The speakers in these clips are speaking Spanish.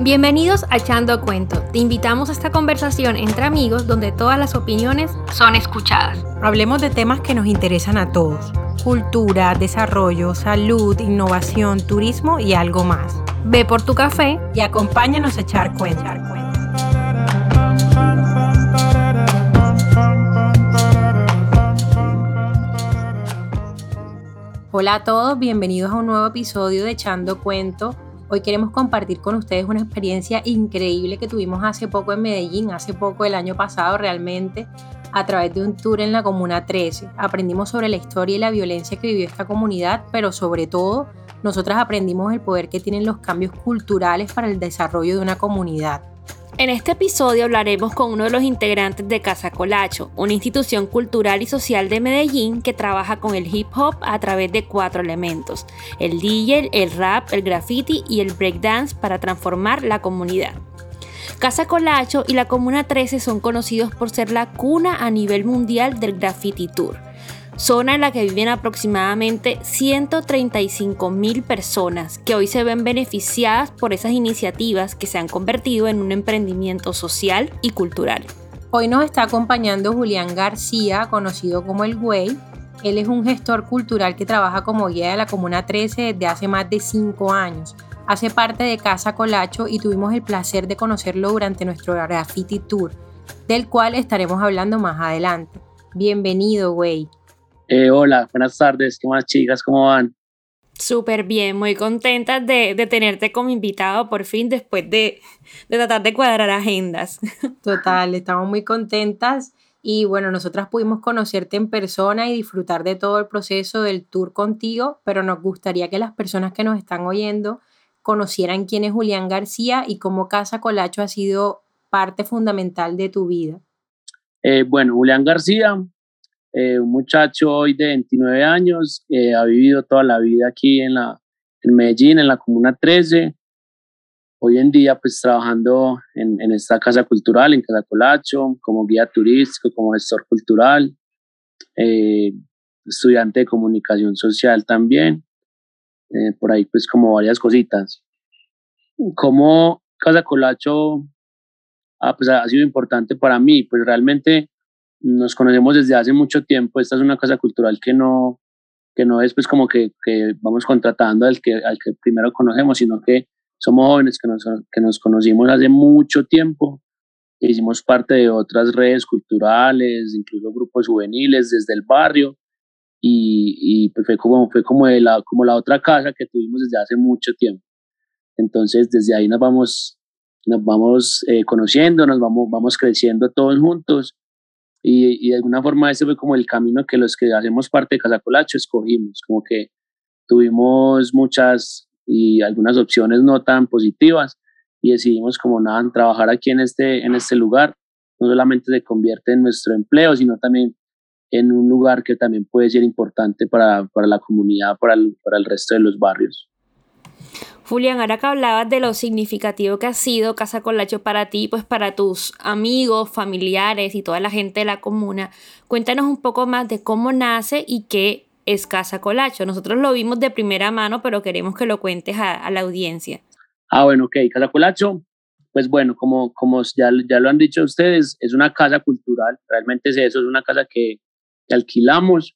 Bienvenidos a Echando Cuento. Te invitamos a esta conversación entre amigos donde todas las opiniones son escuchadas. Hablemos de temas que nos interesan a todos. Cultura, desarrollo, salud, innovación, turismo y algo más. Ve por tu café y acompáñanos a echar cuento. Hola a todos, bienvenidos a un nuevo episodio de Echando Cuento Hoy queremos compartir con ustedes una experiencia increíble que tuvimos hace poco en Medellín, hace poco el año pasado realmente, a través de un tour en la Comuna 13. Aprendimos sobre la historia y la violencia que vivió esta comunidad, pero sobre todo nosotras aprendimos el poder que tienen los cambios culturales para el desarrollo de una comunidad. En este episodio hablaremos con uno de los integrantes de Casa Colacho, una institución cultural y social de Medellín que trabaja con el hip hop a través de cuatro elementos, el DJ, el rap, el graffiti y el breakdance para transformar la comunidad. Casa Colacho y la Comuna 13 son conocidos por ser la cuna a nivel mundial del graffiti tour zona en la que viven aproximadamente 135 mil personas que hoy se ven beneficiadas por esas iniciativas que se han convertido en un emprendimiento social y cultural. Hoy nos está acompañando Julián García, conocido como El Güey. Él es un gestor cultural que trabaja como guía de la Comuna 13 desde hace más de 5 años. Hace parte de Casa Colacho y tuvimos el placer de conocerlo durante nuestro Graffiti Tour, del cual estaremos hablando más adelante. Bienvenido, güey. Eh, hola, buenas tardes, ¿qué más chicas? ¿Cómo van? Súper bien, muy contenta de, tenerte como invitado por fin después de, de tratar de cuadrar agendas. Total, estamos muy contentas y bueno, nosotras pudimos conocerte en persona y disfrutar de todo el proceso del tour contigo, pero nos gustaría que las personas que nos están oyendo conocieran quién es Julián García y cómo Casa Colacho ha sido parte fundamental de tu vida. Eh, bueno, Julián García eh, un muchacho hoy de 29 años, eh, ha vivido toda la vida aquí en, la, en Medellín, en la Comuna 13. Hoy en día, pues trabajando en, en esta casa cultural, en Casa Colacho, como guía turístico, como gestor cultural, eh, estudiante de comunicación social también. por ahí, pues, como varias cositas. Como Casa Colacho ah, pues, ha sido importante para mí, pues realmente nos conocemos desde hace mucho tiempo. Esta es una casa cultural que no, que no es pues como que, que vamos contratando al que, al que primero conocemos, sino que somos jóvenes que nos, que nos conocimos hace mucho tiempo. Hicimos parte de otras redes culturales, incluso grupos juveniles desde el barrio. Y, y pues fue, como, fue como, de la, como la otra casa que tuvimos desde hace mucho tiempo. Entonces, desde ahí nos vamos, nos vamos eh, conociendo, nos vamos, vamos creciendo todos juntos y, de alguna forma ese fue como el camino que los que hacemos parte de Casacolacho escogimos, como que tuvimos muchas y algunas opciones no tan positivas y decidimos como nada trabajar aquí en este, en este lugar, no solamente se convierte en nuestro empleo, sino también en un lugar que también puede ser importante para, para la comunidad, para el, para el resto de los barrios. Julián, ahora que hablabas de lo significativo que ha sido Casa Colacho para ti, pues para tus amigos, familiares y toda la gente de la comuna, cuéntanos un poco más de cómo nace y qué es Casa Colacho. Nosotros lo vimos de primera mano, pero queremos que lo cuentes a, la audiencia. Ah, bueno, ok. Casa Colacho, pues bueno, como, como ya, ya lo han dicho ustedes, es una casa cultural, realmente es eso, es una casa que, que alquilamos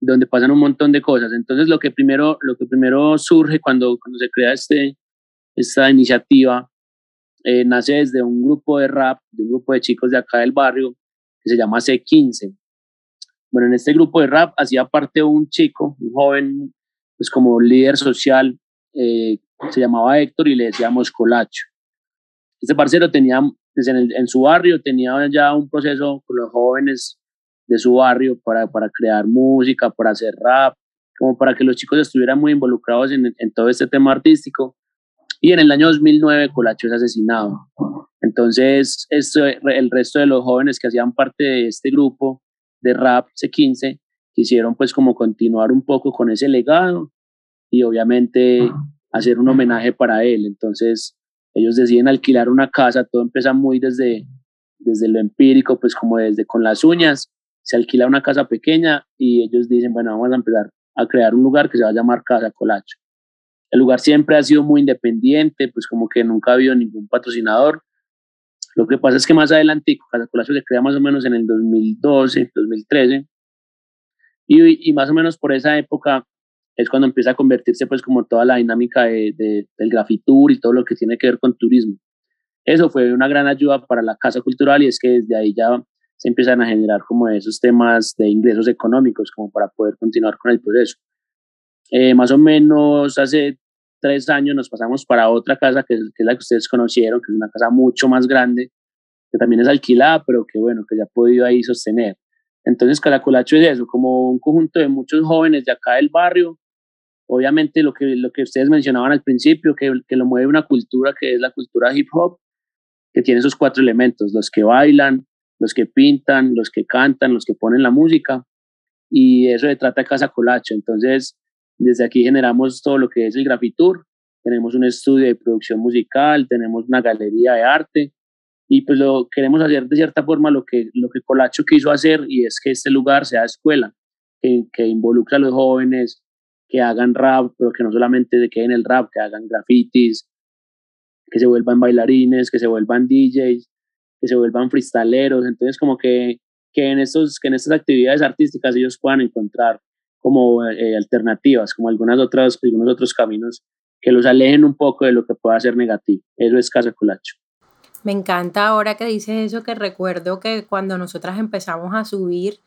donde pasan un montón de cosas. Entonces, lo que primero, lo que primero surge cuando, cuando se crea este, esta iniciativa eh, nace desde un grupo de rap, de un grupo de chicos de acá del barrio, que se llama C15. Bueno, en este grupo de rap hacía parte un chico, un joven, pues como líder social, eh, se llamaba Héctor y le decíamos Colacho. Este parcero tenía, pues en, en su barrio, tenía ya un proceso con los jóvenes de su barrio para, para crear música, para hacer rap, como para que los chicos estuvieran muy involucrados en, todo este tema artístico. Y en el año 2009 Colacho es asesinado. Entonces, esto, el resto de los jóvenes que hacían parte de este grupo de rap C15 quisieron pues como continuar un poco con ese legado y obviamente hacer un homenaje para él. Entonces, ellos deciden alquilar una casa, todo empieza muy desde, desde lo empírico, pues como desde con las uñas, se alquila una casa pequeña y ellos dicen, bueno, vamos a empezar a crear un lugar que se va a llamar Casa Colacho. El lugar siempre ha sido muy independiente, pues como que nunca ha habido ningún patrocinador. Lo que pasa es que más adelante Casa Colacho se crea más o menos en el 2012, 2013, y, y más o menos por esa época es cuando empieza a convertirse pues como toda la dinámica de, del grafitur y todo lo que tiene que ver con turismo. Eso fue una gran ayuda para la Casa Cultural y es que desde ahí ya se empiezan a generar como esos temas de ingresos económicos como para poder continuar con el proceso. Eh, más o menos hace tres años nos pasamos para otra casa que, que, es la que ustedes conocieron, que es una casa mucho más grande, que también es alquilada, pero que bueno, que ya ha podido ahí sostener. Entonces Caracolacho es eso, como un conjunto de muchos jóvenes de acá del barrio obviamente lo que, lo que ustedes mencionaban al principio, que, que lo mueve una cultura que es la cultura hip hop, que tiene esos cuatro elementos, los que bailan, los que pintan, los que cantan, los que ponen la música, y eso se trata Casa Colacho. Entonces, desde aquí generamos todo lo que es el Grafitur, tenemos un estudio de producción musical, tenemos una galería de arte, y pues lo queremos hacer de cierta forma lo que, lo que Colacho quiso hacer, y es que este lugar sea escuela, que, que involucre a los jóvenes, que hagan rap, pero que no solamente se queden el rap, que hagan grafitis, que se vuelvan bailarines, que se vuelvan DJs, que se vuelvan freestaleros. Entonces, como que, que, en, estos, que en estas actividades artísticas ellos puedan encontrar como eh, alternativas, como algunas otras, algunos otros caminos que los alejen un poco de lo que pueda ser negativo. Eso es Casa Colacho. Me encanta ahora que dices eso, que recuerdo que cuando nosotras empezamos a subir,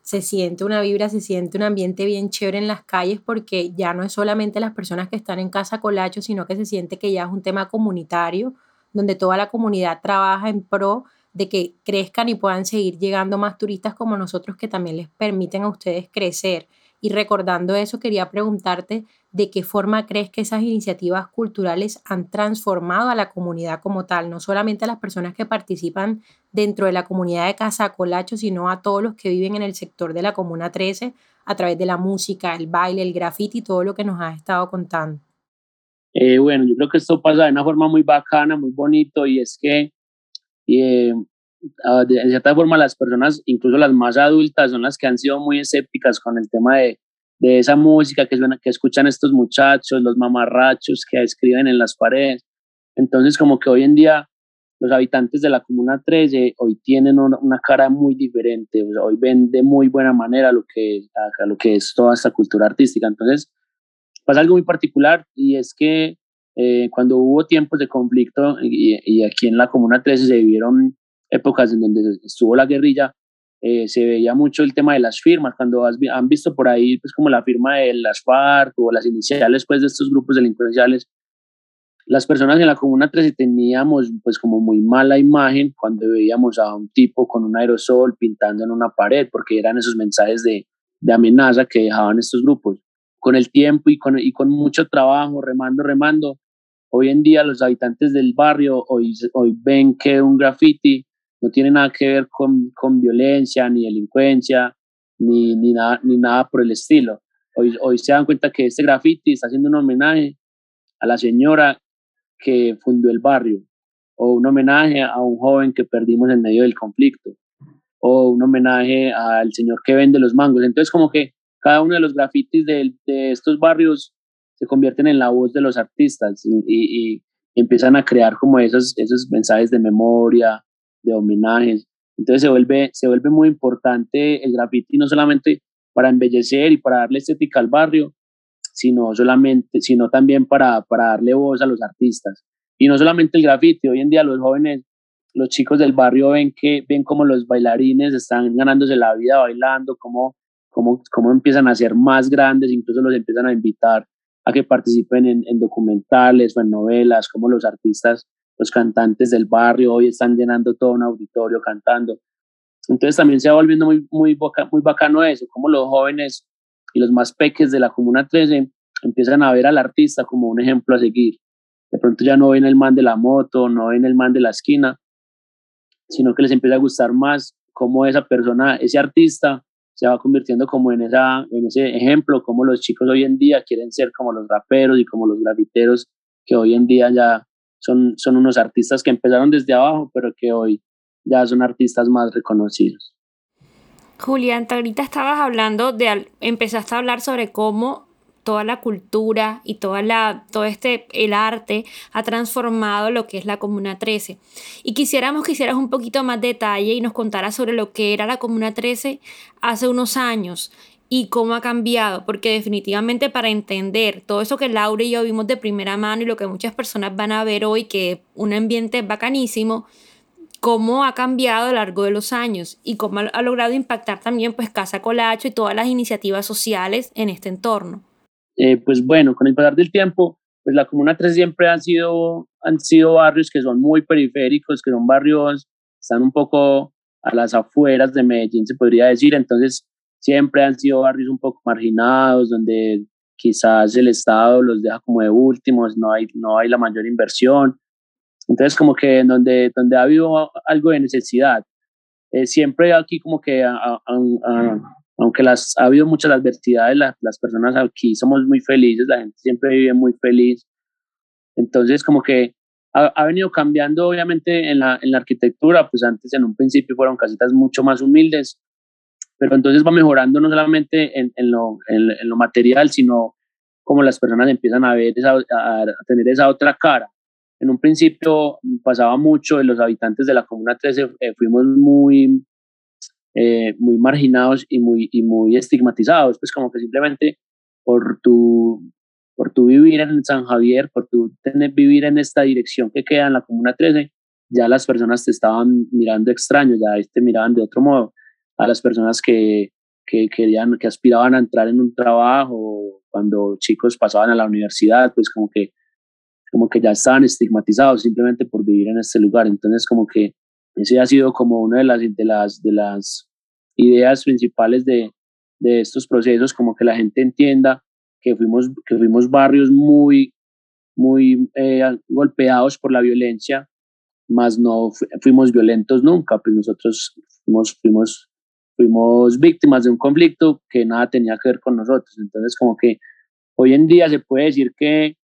se siente una vibra, se siente un ambiente bien chévere en las calles porque ya no es solamente las personas que están en casa colacho, sino que se siente que ya es un tema comunitario, donde toda la comunidad trabaja en pro de que crezcan y puedan seguir llegando más turistas como nosotros que también les permiten a ustedes crecer. Y recordando eso, quería preguntarte de qué forma crees que esas iniciativas culturales han transformado a la comunidad como tal, no solamente a las personas que participan dentro de la comunidad de Casa Colacho, sino a todos los que viven en el sector de la Comuna 13 a través de la música, el baile, el graffiti todo lo que nos has estado contando. Eh, bueno, yo creo que esto pasa de una forma muy bacana, muy bonito, y es que eh, de cierta forma las personas, incluso las más adultas, son las que han sido muy escépticas con el tema de, de esa música que, suena, que escuchan estos muchachos, los mamarrachos que escriben en las paredes. Entonces, como que hoy en día los habitantes de la Comuna 13 hoy tienen una, cara muy diferente, hoy ven de muy buena manera lo que, lo que es toda esta cultura artística. Entonces, pasa algo muy particular y es que eh, cuando hubo tiempos de conflicto y, y, aquí en la Comuna 13 se vivieron épocas en donde estuvo la guerrilla, eh, se veía mucho el tema de las firmas, cuando han visto por ahí pues como la firma de las FARC o las iniciales pues de estos grupos delincuenciales, las personas en la Comuna 13 teníamos pues como muy mala imagen cuando veíamos a un tipo con un aerosol pintando en una pared, porque eran esos mensajes de, de amenaza que dejaban estos grupos. Con el tiempo y con, y con mucho trabajo, remando, remando, hoy en día los habitantes del barrio hoy, hoy ven que un graffiti no tiene nada que ver con, con violencia, ni delincuencia, ni, ni, nada, ni nada por el estilo. Hoy, hoy se dan cuenta que este graffiti está haciendo un homenaje a la señora que fundó el barrio, o un homenaje a un joven que perdimos en medio del conflicto, o un homenaje al señor que vende los mangos. Entonces, como que cada uno de los grafitis de, estos barrios se convierten en la voz de los artistas y, empiezan a crear como esos, esos mensajes de memoria, de homenajes. Entonces se vuelve, se vuelve muy importante el graffiti no solamente para embellecer y para darle estética al barrio, sino, solamente, sino también para, para darle voz a los artistas. Y no solamente el graffiti, hoy en día los jóvenes, los chicos del barrio ven que ven como los bailarines están ganándose la vida bailando, cómo, cómo, cómo empiezan a ser más grandes, incluso los empiezan a invitar a que participen en, en documentales o en novelas, como los artistas los cantantes del barrio hoy están llenando todo un auditorio cantando. Entonces también se va volviendo muy, muy, muy bacano eso, como los jóvenes y los más peques de la Comuna 13 empiezan a ver al artista como un ejemplo a seguir. De pronto ya no ven el man de la moto, no ven el man de la esquina, sino que les empieza a gustar más cómo esa persona, ese artista, se va convirtiendo como en, esa, en ese ejemplo, como los chicos hoy en día quieren ser como los raperos y como los grafiteros que hoy en día ya son, son unos artistas que empezaron desde abajo, pero que hoy ya son artistas más reconocidos. Julián, ahorita estabas hablando de, empezaste a hablar sobre cómo toda la cultura y toda la, todo este, el arte ha transformado lo que es la Comuna 13. Y quisiéramos que hicieras un poquito más detalle y nos contaras sobre lo que era la Comuna 13 hace unos años y cómo ha cambiado, porque definitivamente para entender todo eso que Laura y yo vimos de primera mano y lo que muchas personas van a ver hoy, que un ambiente bacanísimo, cómo ha cambiado a lo largo de los años y cómo ha logrado impactar también pues Casa Colacho y todas las iniciativas sociales en este entorno. Eh, pues bueno, con el pasar del tiempo, pues la Comuna 3 siempre han sido, han sido barrios que son muy periféricos, que son barrios, están un poco a las afueras de Medellín, se podría decir, entonces siempre han sido barrios un poco marginados, donde quizás el Estado los deja como de últimos, no hay, no hay la mayor inversión. Entonces, como que donde, donde ha habido algo de necesidad, eh, siempre aquí como que aunque las, ha habido muchas adversidades, las personas aquí somos muy felices, la gente siempre vive muy feliz. Entonces, como que ha, ha, venido cambiando, obviamente, en la, en la arquitectura, pues antes en un principio fueron casitas mucho más humildes, pero entonces va mejorando no solamente en, en, lo, en, lo, material, sino como las personas empiezan a ver, esa, a, tener esa otra cara. En un principio pasaba mucho, los habitantes de la Comuna 13 eh, fuimos muy eh, muy marginados y muy, y muy estigmatizados, pues como que simplemente por tu, por tu vivir en San Javier, por tu tener, vivir en esta dirección que queda en la Comuna 13, ya las personas te estaban mirando extraño, ya te miraban de otro modo. A las personas que, que querían, que aspiraban a entrar en un trabajo, cuando chicos pasaban a la universidad, pues como que, como que ya estaban estigmatizados simplemente por vivir en este lugar. Entonces como que ese ha sido como una de las, de las, de las ideas principales de, de estos procesos, como que la gente entienda que fuimos, que fuimos barrios muy, muy eh, golpeados por la violencia, más no fuimos violentos nunca, pues nosotros fuimos, fuimos, fuimos víctimas de un conflicto que nada tenía que ver con nosotros. Entonces, como que hoy en día se puede decir que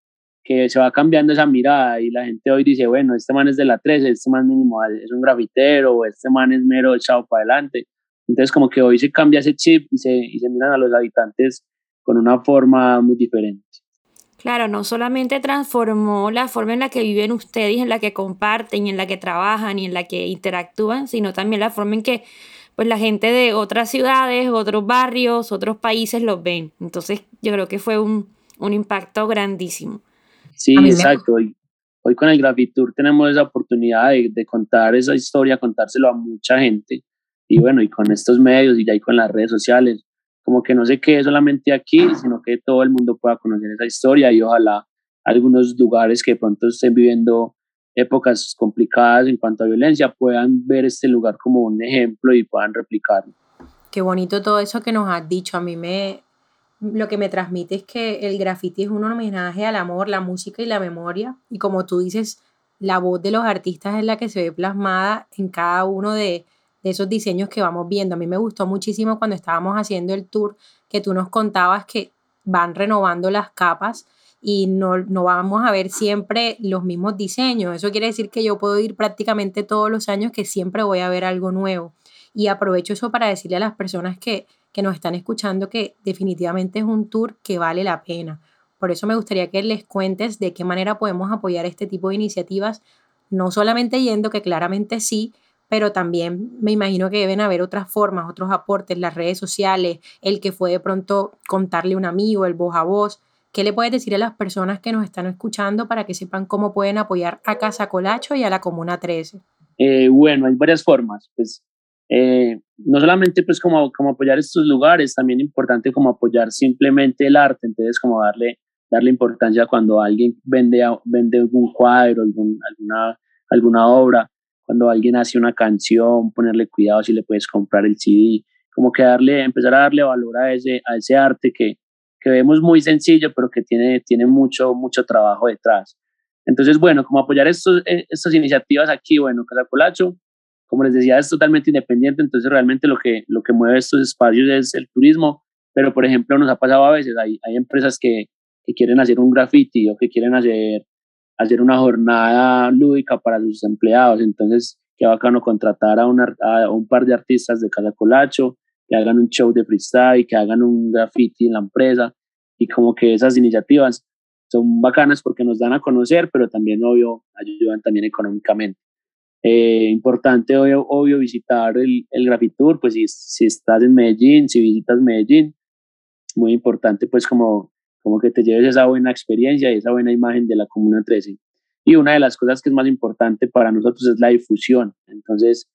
que se va cambiando esa mirada y la gente hoy dice, bueno, este man es de la 13, este man mínimo es un grafitero, este man es mero echado para adelante. Entonces como que hoy se cambia ese chip y se, y se miran a los habitantes con una forma muy diferente. Claro, no solamente transformó la forma en la que viven ustedes, en la que comparten, en la que trabajan y en la que interactúan, sino también la forma en que pues la gente de otras ciudades, otros barrios, otros países los ven. Entonces yo creo que fue un, un impacto grandísimo. Sí, exacto. Hoy, hoy con el Grafitur tenemos esa oportunidad de, de, contar esa historia, contárselo a mucha gente. Y bueno, y con estos medios y ya y con las redes sociales, como que no se quede solamente aquí, sino que todo el mundo pueda conocer esa historia y ojalá algunos lugares que pronto estén viviendo épocas complicadas en cuanto a violencia puedan ver este lugar como un ejemplo y puedan replicarlo. Qué bonito todo eso que nos has dicho. A mí me, lo que me transmite es que el graffiti es un homenaje al amor, la música y la memoria. Y como tú dices, la voz de los artistas es la que se ve plasmada en cada uno de, esos diseños que vamos viendo. A mí me gustó muchísimo cuando estábamos haciendo el tour que tú nos contabas que van renovando las capas y no, no vamos a ver siempre los mismos diseños. Eso quiere decir que yo puedo ir prácticamente todos los años que siempre voy a ver algo nuevo. Y aprovecho eso para decirle a las personas que que nos están escuchando que definitivamente es un tour que vale la pena. Por eso me gustaría que les cuentes de qué manera podemos apoyar este tipo de iniciativas, no solamente yendo, que claramente sí, pero también me imagino que deben haber otras formas, otros aportes, las redes sociales, el que fue de pronto contarle a un amigo, el voz a voz. ¿Qué le puedes decir a las personas que nos están escuchando para que sepan cómo pueden apoyar a Casa Colacho y a la Comuna 13? Eh, bueno, hay varias formas. Pues eh, no solamente pues como, como apoyar estos lugares, también importante como apoyar simplemente el arte, entonces como darle, darle importancia cuando alguien vende, vende algún cuadro, alguna, alguna obra, cuando alguien hace una canción, ponerle cuidado si le puedes comprar el CD, como que darle, empezar a darle valor a ese, a ese arte que, que vemos muy sencillo, pero que tiene, tiene mucho, mucho trabajo detrás. Entonces, bueno, como apoyar estos, eh, estas iniciativas aquí, bueno, Casacolacho, como les decía, es totalmente independiente, entonces realmente lo que, lo que mueve estos espacios es el turismo, pero por ejemplo nos ha pasado a veces, hay, hay empresas que, que quieren hacer un graffiti o que quieren hacer, hacer una jornada lúdica para sus empleados, entonces qué bacano contratar a, una, a un par de artistas de Casa Colacho, que hagan un show de freestyle, que hagan un graffiti en la empresa y como que esas iniciativas son bacanas porque nos dan a conocer, pero también, obvio, ayudan también económicamente. Eh, importante, obvio, obvio, visitar el, el Grafitur, pues si, si estás en Medellín, si visitas Medellín, muy importante pues como, como que te lleves esa buena experiencia y esa buena imagen de la Comuna 13. Y una de las cosas que es más importante para nosotros es la difusión. Entonces,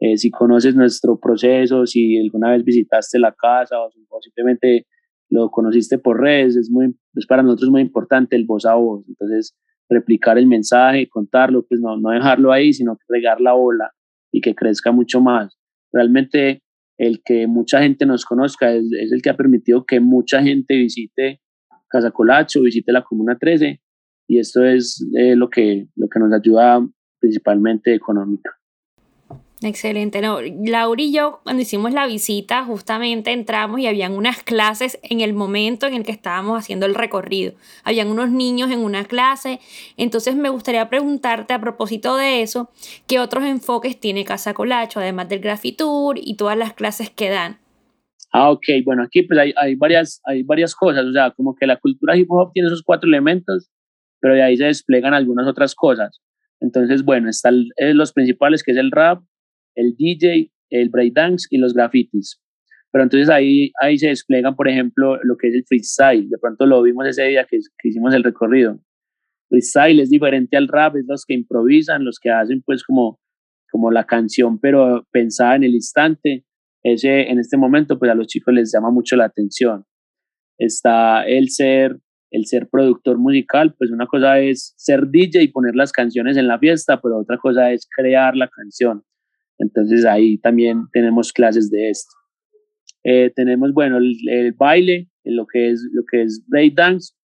eh, si conoces nuestro proceso, si alguna vez visitaste la casa o, simplemente lo conociste por redes, es, muy, es para nosotros muy importante el voz a voz. Entonces, replicar el mensaje, contarlo, pues no, no dejarlo ahí, sino regar la ola y que crezca mucho más. Realmente el que mucha gente nos conozca es, el que ha permitido que mucha gente visite Casa Colacho, visite la Comuna 13 y esto es eh, lo, que, lo que nos ayuda principalmente económica. Excelente. No, Laura y yo, cuando hicimos la visita, justamente entramos y habían unas clases en el momento en el que estábamos haciendo el recorrido. Habían unos niños en una clase. Entonces me gustaría preguntarte a propósito de eso, ¿qué otros enfoques tiene Casa Colacho, además del Grafitur y todas las clases que dan? Ah, ok. Bueno, aquí pues hay, hay, varias, hay varias cosas. O sea, como que la cultura hip hop tiene esos cuatro elementos, pero de ahí se desplegan algunas otras cosas. Entonces, bueno, están eh, los principales, que es el rap, el DJ, el breakdance y los grafitis. Pero entonces ahí, ahí se desplegan, por ejemplo, lo que es el freestyle. De pronto lo vimos ese día que, que hicimos el recorrido. Freestyle es diferente al rap, es los que improvisan, los que hacen pues como, como la canción, pero pensada en el instante. Ese, en este momento, pues a los chicos les llama mucho la atención. Está el ser, el ser productor musical, pues una cosa es ser DJ y poner las canciones en la fiesta, pero otra cosa es crear la canción. Entonces ahí también tenemos clases de esto. Eh, tenemos, bueno, el, baile, lo que es, lo que es breakdance,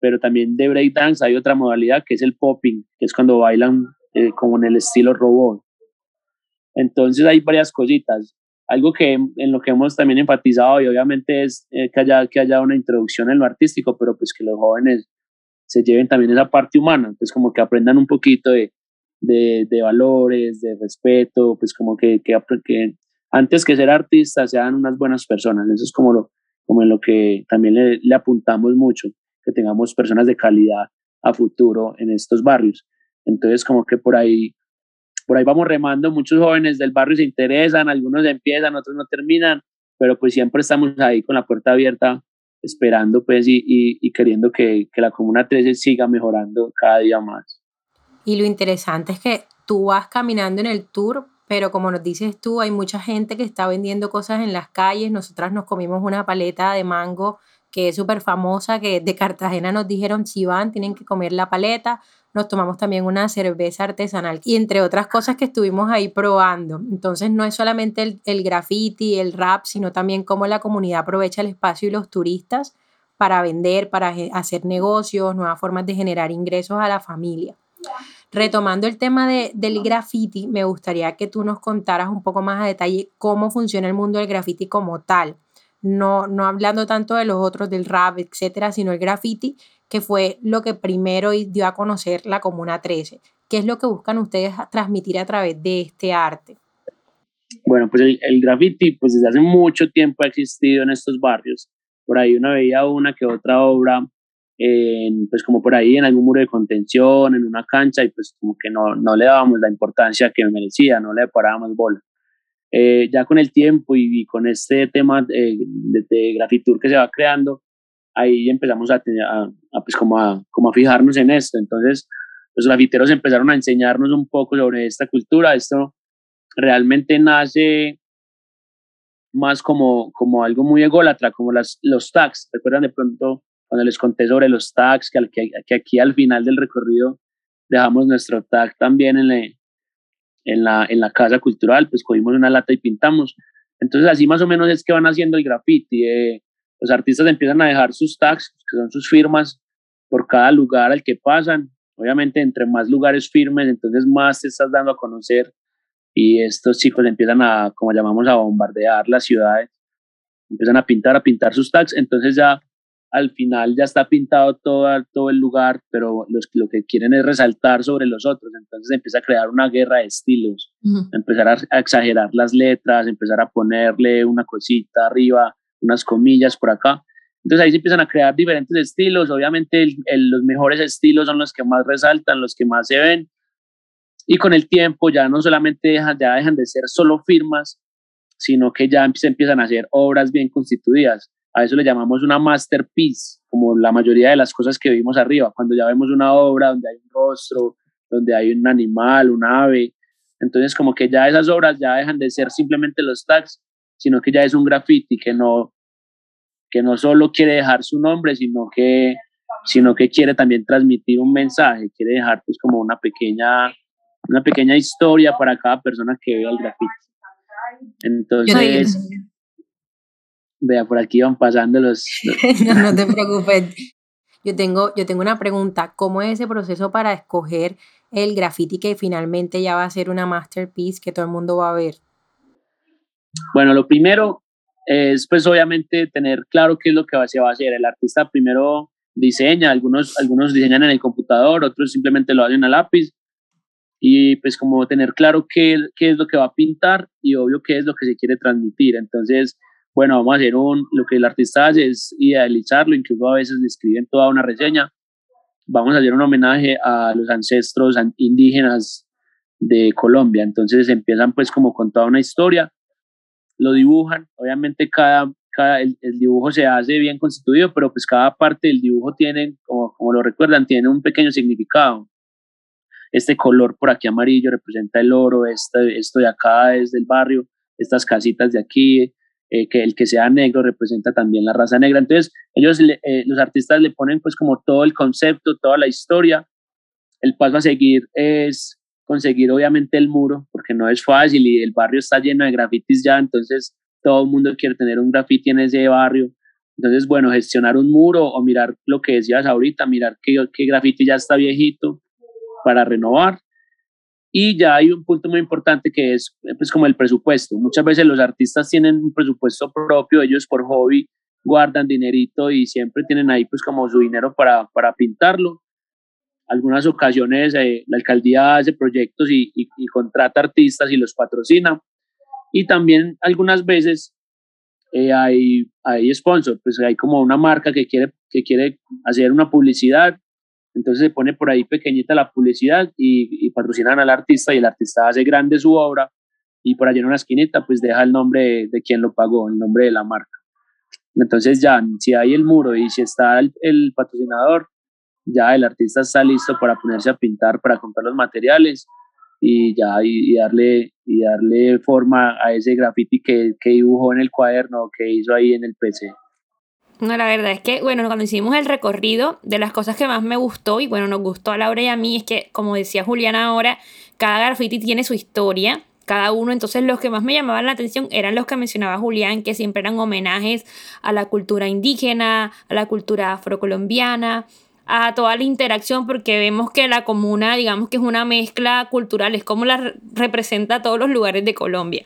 pero también de breakdance hay otra modalidad que es el popping, que es cuando bailan eh, como en el estilo robot. Entonces hay varias cositas. Algo que en lo que hemos también enfatizado y obviamente es eh, que, haya, que haya una introducción en lo artístico, pero pues que los jóvenes se lleven también esa parte humana, pues como que aprendan un poquito de, de, de valores, de respeto, pues como que, que, que, antes que ser artistas sean unas buenas personas. Eso es como lo, como en lo que también le, le apuntamos mucho, que tengamos personas de calidad a futuro en estos barrios. Entonces como que por ahí por ahí vamos remando, muchos jóvenes del barrio se interesan, algunos empiezan, otros no terminan, pero pues siempre estamos ahí con la puerta abierta esperando pues y, y, y queriendo que, que, la Comuna 13 siga mejorando cada día más. Y lo interesante es que tú vas caminando en el tour, pero como nos dices tú, hay mucha gente que está vendiendo cosas en las calles. Nosotras nos comimos una paleta de mango que es súper famosa, que de Cartagena nos dijeron si van, tienen que comer la paleta. Nos tomamos también una cerveza artesanal y entre otras cosas que estuvimos ahí probando. Entonces no es solamente el, el graffiti, el rap, sino también cómo la comunidad aprovecha el espacio y los turistas para vender, para hacer negocios, nuevas formas de generar ingresos a la familia. Retomando el tema de, del graffiti, me gustaría que tú nos contaras un poco más a detalle cómo funciona el mundo del graffiti como tal. No, no hablando tanto de los otros, del rap, etcétera, sino el graffiti, que fue lo que primero dio a conocer la Comuna 13. ¿Qué es lo que buscan ustedes transmitir a través de este arte? Bueno, pues el, el graffiti, pues desde hace mucho tiempo ha existido en estos barrios. Por ahí uno veía una que otra obra pues como por ahí en algún muro de contención, en una cancha, y pues como que no, no le dábamos la importancia que merecía, no le parábamos bola. Eh, ya con el tiempo y, con este tema de, de, grafitur que se va creando, ahí empezamos a, tener, a, pues como a, como a fijarnos en esto. Entonces, los grafiteros empezaron a enseñarnos un poco sobre esta cultura. Esto realmente nace más como, como algo muy ególatra, como las, los tags. ¿Recuerdan de pronto cuando les conté sobre los tags, que, que, aquí al final del recorrido dejamos nuestro tag también en, en, la, en la casa cultural, pues cogimos una lata y pintamos. Entonces así más o menos es que van haciendo el graffiti. Eh, los artistas empiezan a dejar sus tags, que son sus firmas, por cada lugar al que pasan. Obviamente, entre más lugares firmes, entonces más te estás dando a conocer y estos chicos empiezan a, como llamamos, a bombardear las ciudades, empiezan a pintar, a pintar sus tags, entonces ya al final ya está pintado todo, todo el lugar, pero los, lo que quieren es resaltar sobre los otros. Entonces empieza a crear una guerra de estilos, empezar a, exagerar las letras, empezar a ponerle una cosita arriba, unas comillas por acá. Entonces ahí se empiezan a crear diferentes estilos. Obviamente los mejores estilos son los que más resaltan, los que más se ven. Y con el tiempo ya no solamente dejan, ya dejan de ser solo firmas, sino que ya se empiezan a hacer obras bien constituidas a eso le llamamos una masterpiece, como la mayoría de las cosas que vimos arriba, cuando ya vemos una obra donde hay un rostro, donde hay un animal, un ave, entonces como que ya esas obras ya dejan de ser simplemente los tags, sino que ya es un graffiti que no, que no solo quiere dejar su nombre, sino que, sino que quiere también transmitir un mensaje, quiere dejar pues como una pequeña, una pequeña historia para cada persona que vea el graffiti. Entonces, Vea, por aquí van pasando los... no, no te preocupes. Yo tengo, yo tengo una pregunta. ¿Cómo es ese proceso para escoger el graffiti que finalmente ya va a ser una masterpiece que todo el mundo va a ver? Bueno, lo primero es pues obviamente tener claro qué es lo que se va a hacer. El artista primero diseña, algunos, algunos diseñan en el computador, otros simplemente lo hacen a lápiz y pues como tener claro qué, qué es lo que va a pintar y obvio qué es lo que se quiere transmitir. Entonces, bueno, vamos a hacer un, lo que el artista hace es idealizarlo, incluso a veces le escriben toda una reseña. Vamos a hacer un homenaje a los ancestros indígenas de Colombia. Entonces empiezan pues como con toda una historia, lo dibujan, obviamente cada, cada el, dibujo se hace bien constituido, pero pues cada parte del dibujo tiene, como, como lo recuerdan, tiene un pequeño significado. Este color por aquí amarillo representa el oro, este, esto de acá es del barrio, estas casitas de aquí, eh, que el que sea negro representa también la raza negra. Entonces, ellos, eh, los artistas le ponen pues como todo el concepto, toda la historia. El paso a seguir es conseguir obviamente el muro, porque no es fácil y el barrio está lleno de grafitis ya, entonces todo el mundo quiere tener un grafiti en ese barrio. Entonces, bueno, gestionar un muro o mirar lo que decías ahorita, mirar qué, qué grafiti ya está viejito para renovar y ya hay un punto muy importante que es pues como el presupuesto. Muchas veces los artistas tienen un presupuesto propio, ellos por hobby guardan dinerito y siempre tienen ahí pues como su dinero para, para pintarlo. Algunas ocasiones eh, la alcaldía hace proyectos y, y, contrata artistas y los patrocina. Y también algunas veces eh, hay, hay sponsor, pues hay como una marca que quiere, que quiere hacer una publicidad entonces se pone por ahí pequeñita la publicidad y, patrocinan al artista y el artista hace grande su obra y por allá en una esquinita pues deja el nombre de, quien lo pagó, el nombre de la marca. Entonces ya, si hay el muro y si está el, patrocinador, ya el artista está listo para ponerse a pintar, para comprar los materiales y ya y, darle y darle forma a ese graffiti que, que dibujó en el cuaderno que hizo ahí en el PC. No, la verdad es que, bueno, cuando hicimos el recorrido, de las cosas que más me gustó, y bueno, nos gustó a Laura y a mí, es que, como decía Juliana ahora, cada graffiti tiene su historia, cada uno, entonces los que más me llamaban la atención eran los que mencionaba Julián, que siempre eran homenajes a la cultura indígena, a la cultura afrocolombiana, a toda la interacción, porque vemos que la comuna, digamos que es una mezcla cultural, es como la representa a todos los lugares de Colombia.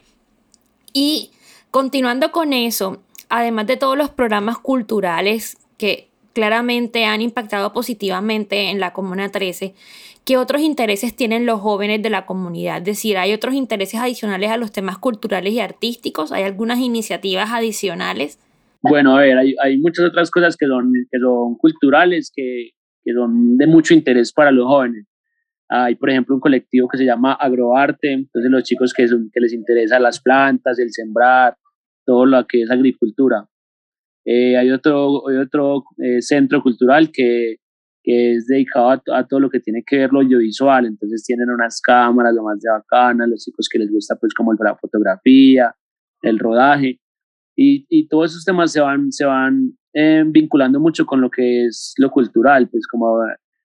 Y continuando con eso, además de todos los programas culturales que claramente han impactado positivamente en la Comuna 13, ¿qué otros intereses tienen los jóvenes de la comunidad? Es decir, ¿hay otros intereses adicionales a los temas culturales y artísticos? ¿Hay algunas iniciativas adicionales? Bueno, a ver, hay, muchas otras cosas que son, que son culturales, que, que son de mucho interés para los jóvenes. Hay, por ejemplo, un colectivo que se llama Agroarte, entonces los chicos que, son, que les interesa las plantas, el sembrar, todo lo que es agricultura. Eh, hay otro, otro eh, centro cultural que, que es dedicado a, todo lo que tiene que ver lo audiovisual, entonces tienen unas cámaras lo más de bacanas, los chicos que les gusta pues como la fotografía, el rodaje, y, y todos esos temas se van, se van eh, vinculando mucho con lo que es lo cultural, pues como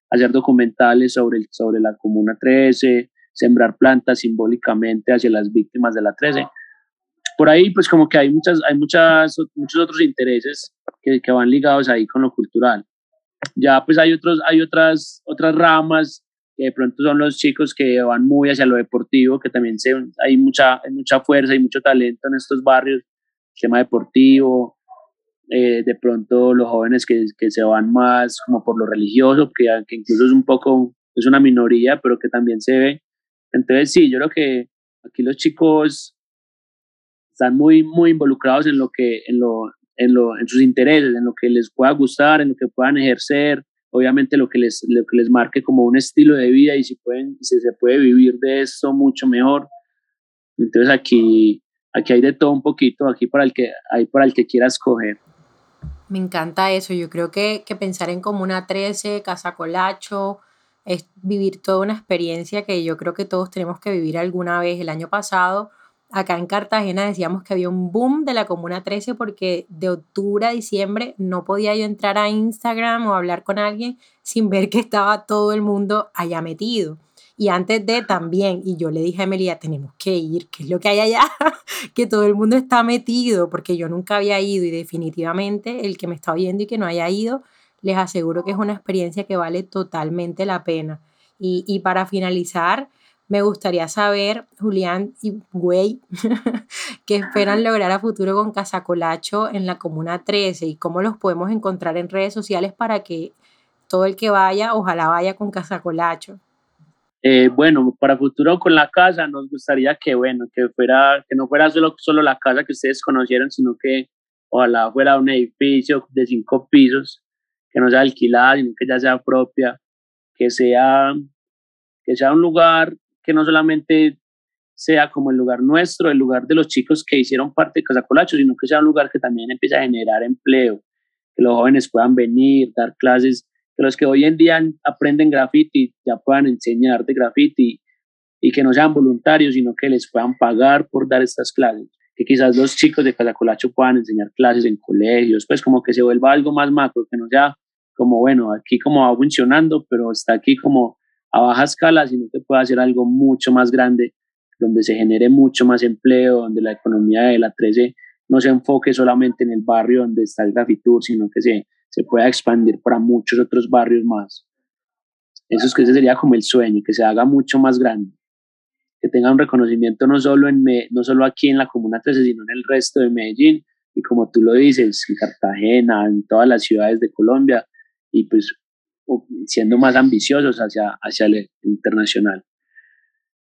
hacer documentales sobre, sobre la Comuna 13, sembrar plantas simbólicamente hacia las víctimas de la 13 por ahí pues como que hay muchas hay muchas muchos otros intereses que, que, van ligados ahí con lo cultural ya pues hay otros hay otras otras ramas que de pronto son los chicos que van muy hacia lo deportivo que también se, hay mucha hay mucha fuerza y mucho talento en estos barrios tema deportivo eh, de pronto los jóvenes que, que, se van más como por lo religioso, que, que incluso es un poco, es una minoría, pero que también se ve. Entonces sí, yo creo que aquí los chicos están muy, muy involucrados en lo que, en lo, en, lo, en sus intereses, en lo que les pueda gustar, en lo que puedan ejercer, obviamente lo que les, lo que les marque como un estilo de vida y si, pueden, si se puede vivir de esto mucho mejor. Entonces aquí, aquí hay de todo un poquito, aquí para el que, hay para el que quiera escoger. Me encanta eso, yo creo que, que pensar en Comuna 13, Casa Colacho, es vivir toda una experiencia que yo creo que todos tenemos que vivir alguna vez. El año pasado acá en Cartagena decíamos que había un boom de la Comuna 13 porque de octubre a diciembre no podía yo entrar a Instagram o hablar con alguien sin ver que estaba todo el mundo allá metido. Y antes de también, y yo le dije a Emilia, tenemos que ir, ¿qué es lo que hay allá? que todo el mundo está metido, porque yo nunca había ido y definitivamente el que me está oyendo y que no haya ido, les aseguro que es una experiencia que vale totalmente la pena. Y, y para finalizar, me gustaría saber, Julián y Güey, qué esperan lograr a futuro con Casacolacho en la Comuna 13 y cómo los podemos encontrar en redes sociales para que todo el que vaya, ojalá vaya con Casacolacho. Eh, bueno, para futuro con la casa nos gustaría que, bueno, que fuera, que no fuera solo, solo la casa que ustedes conocieron, sino que ojalá fuera un edificio de cinco pisos, que no sea alquilada, sino que ya sea propia, que sea, que sea un lugar no solamente sea como el lugar nuestro, el lugar de los chicos que hicieron parte de Casacolacho, sino que sea un lugar que también empiece a generar empleo, que los jóvenes puedan venir, dar clases, que los que hoy en día aprenden graffiti ya puedan enseñar de graffiti y que no sean voluntarios, sino que les puedan pagar por dar estas clases. Que quizás los chicos de Casacolacho puedan enseñar clases en colegios, pues como que se vuelva algo más macro, que no sea como, bueno, aquí como va funcionando, pero está aquí como a baja escala, sino que pueda hacer algo mucho más grande, donde se genere mucho más empleo, donde la economía de la 13 no se enfoque solamente en el barrio donde está el Grafitur, sino que se, se pueda expandir para muchos otros barrios más. Eso es que ese sería como el sueño, que se haga mucho más grande, que tenga un reconocimiento no solo, en no solo aquí en la Comuna 13, sino en el resto de Medellín, y como tú lo dices, en Cartagena, en todas las ciudades de Colombia, y pues siendo más ambiciosos hacia, hacia el internacional.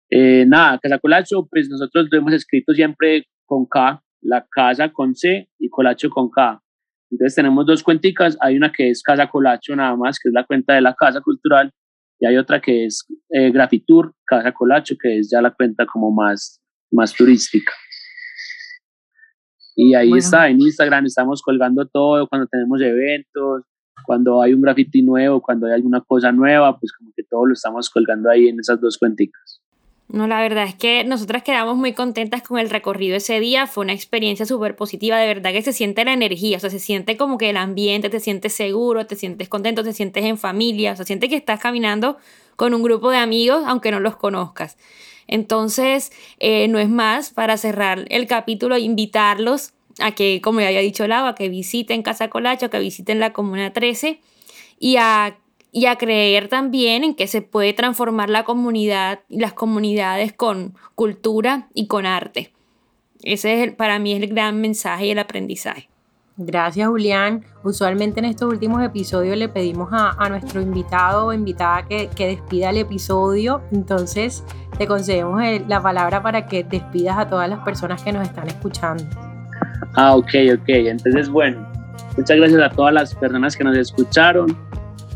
Eh, nada, Casa Colacho, pues nosotros lo hemos escrito siempre con K, la casa con C y Colacho con K. Entonces tenemos dos cuenticas, hay una que es Casa Colacho nada más, que es la cuenta de la Casa Cultural, y hay otra que es eh, Grafitur Casa Colacho, que es ya la cuenta como más, más turística. Y ahí está, en Instagram estamos colgando todo cuando tenemos eventos, cuando hay un graffiti nuevo, cuando hay alguna cosa nueva, pues como que todo lo estamos colgando ahí en esas dos cuenticas. No, la verdad es que nosotras quedamos muy contentas con el recorrido ese día, fue una experiencia súper positiva, de verdad que se siente la energía, o sea, se siente como que el ambiente, te sientes seguro, te sientes contento, te sientes en familia, o sea, sientes que estás caminando con un grupo de amigos aunque no los conozcas. Entonces, eh, no es más, para cerrar el capítulo, invitarlos a que, como ya había dicho Lava, que visiten Casa Colacho, que visiten la Comuna 13 y a, y a creer también en que se puede transformar la comunidad y las comunidades con cultura y con arte. Ese es para mí el gran mensaje y el aprendizaje. Gracias Julián. Usualmente en estos últimos episodios le pedimos a, a nuestro invitado o invitada que, que, despida el episodio. Entonces te concedemos la palabra para que despidas a todas las personas que nos están escuchando. Ah, ok, ok. Entonces, bueno, muchas gracias a todas las personas que nos escucharon,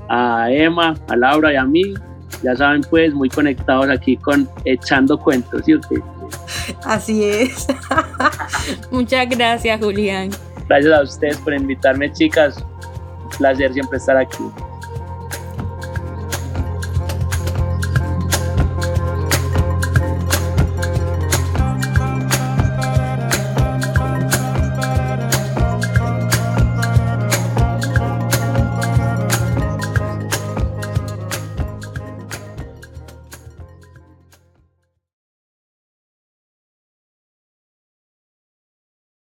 a Emma, a Laura y a mí. Ya saben, pues, muy conectados aquí con Echando Cuentos, ¿sí o Así es. muchas gracias, Julián. Gracias a ustedes por invitarme, chicas. Un placer siempre estar aquí.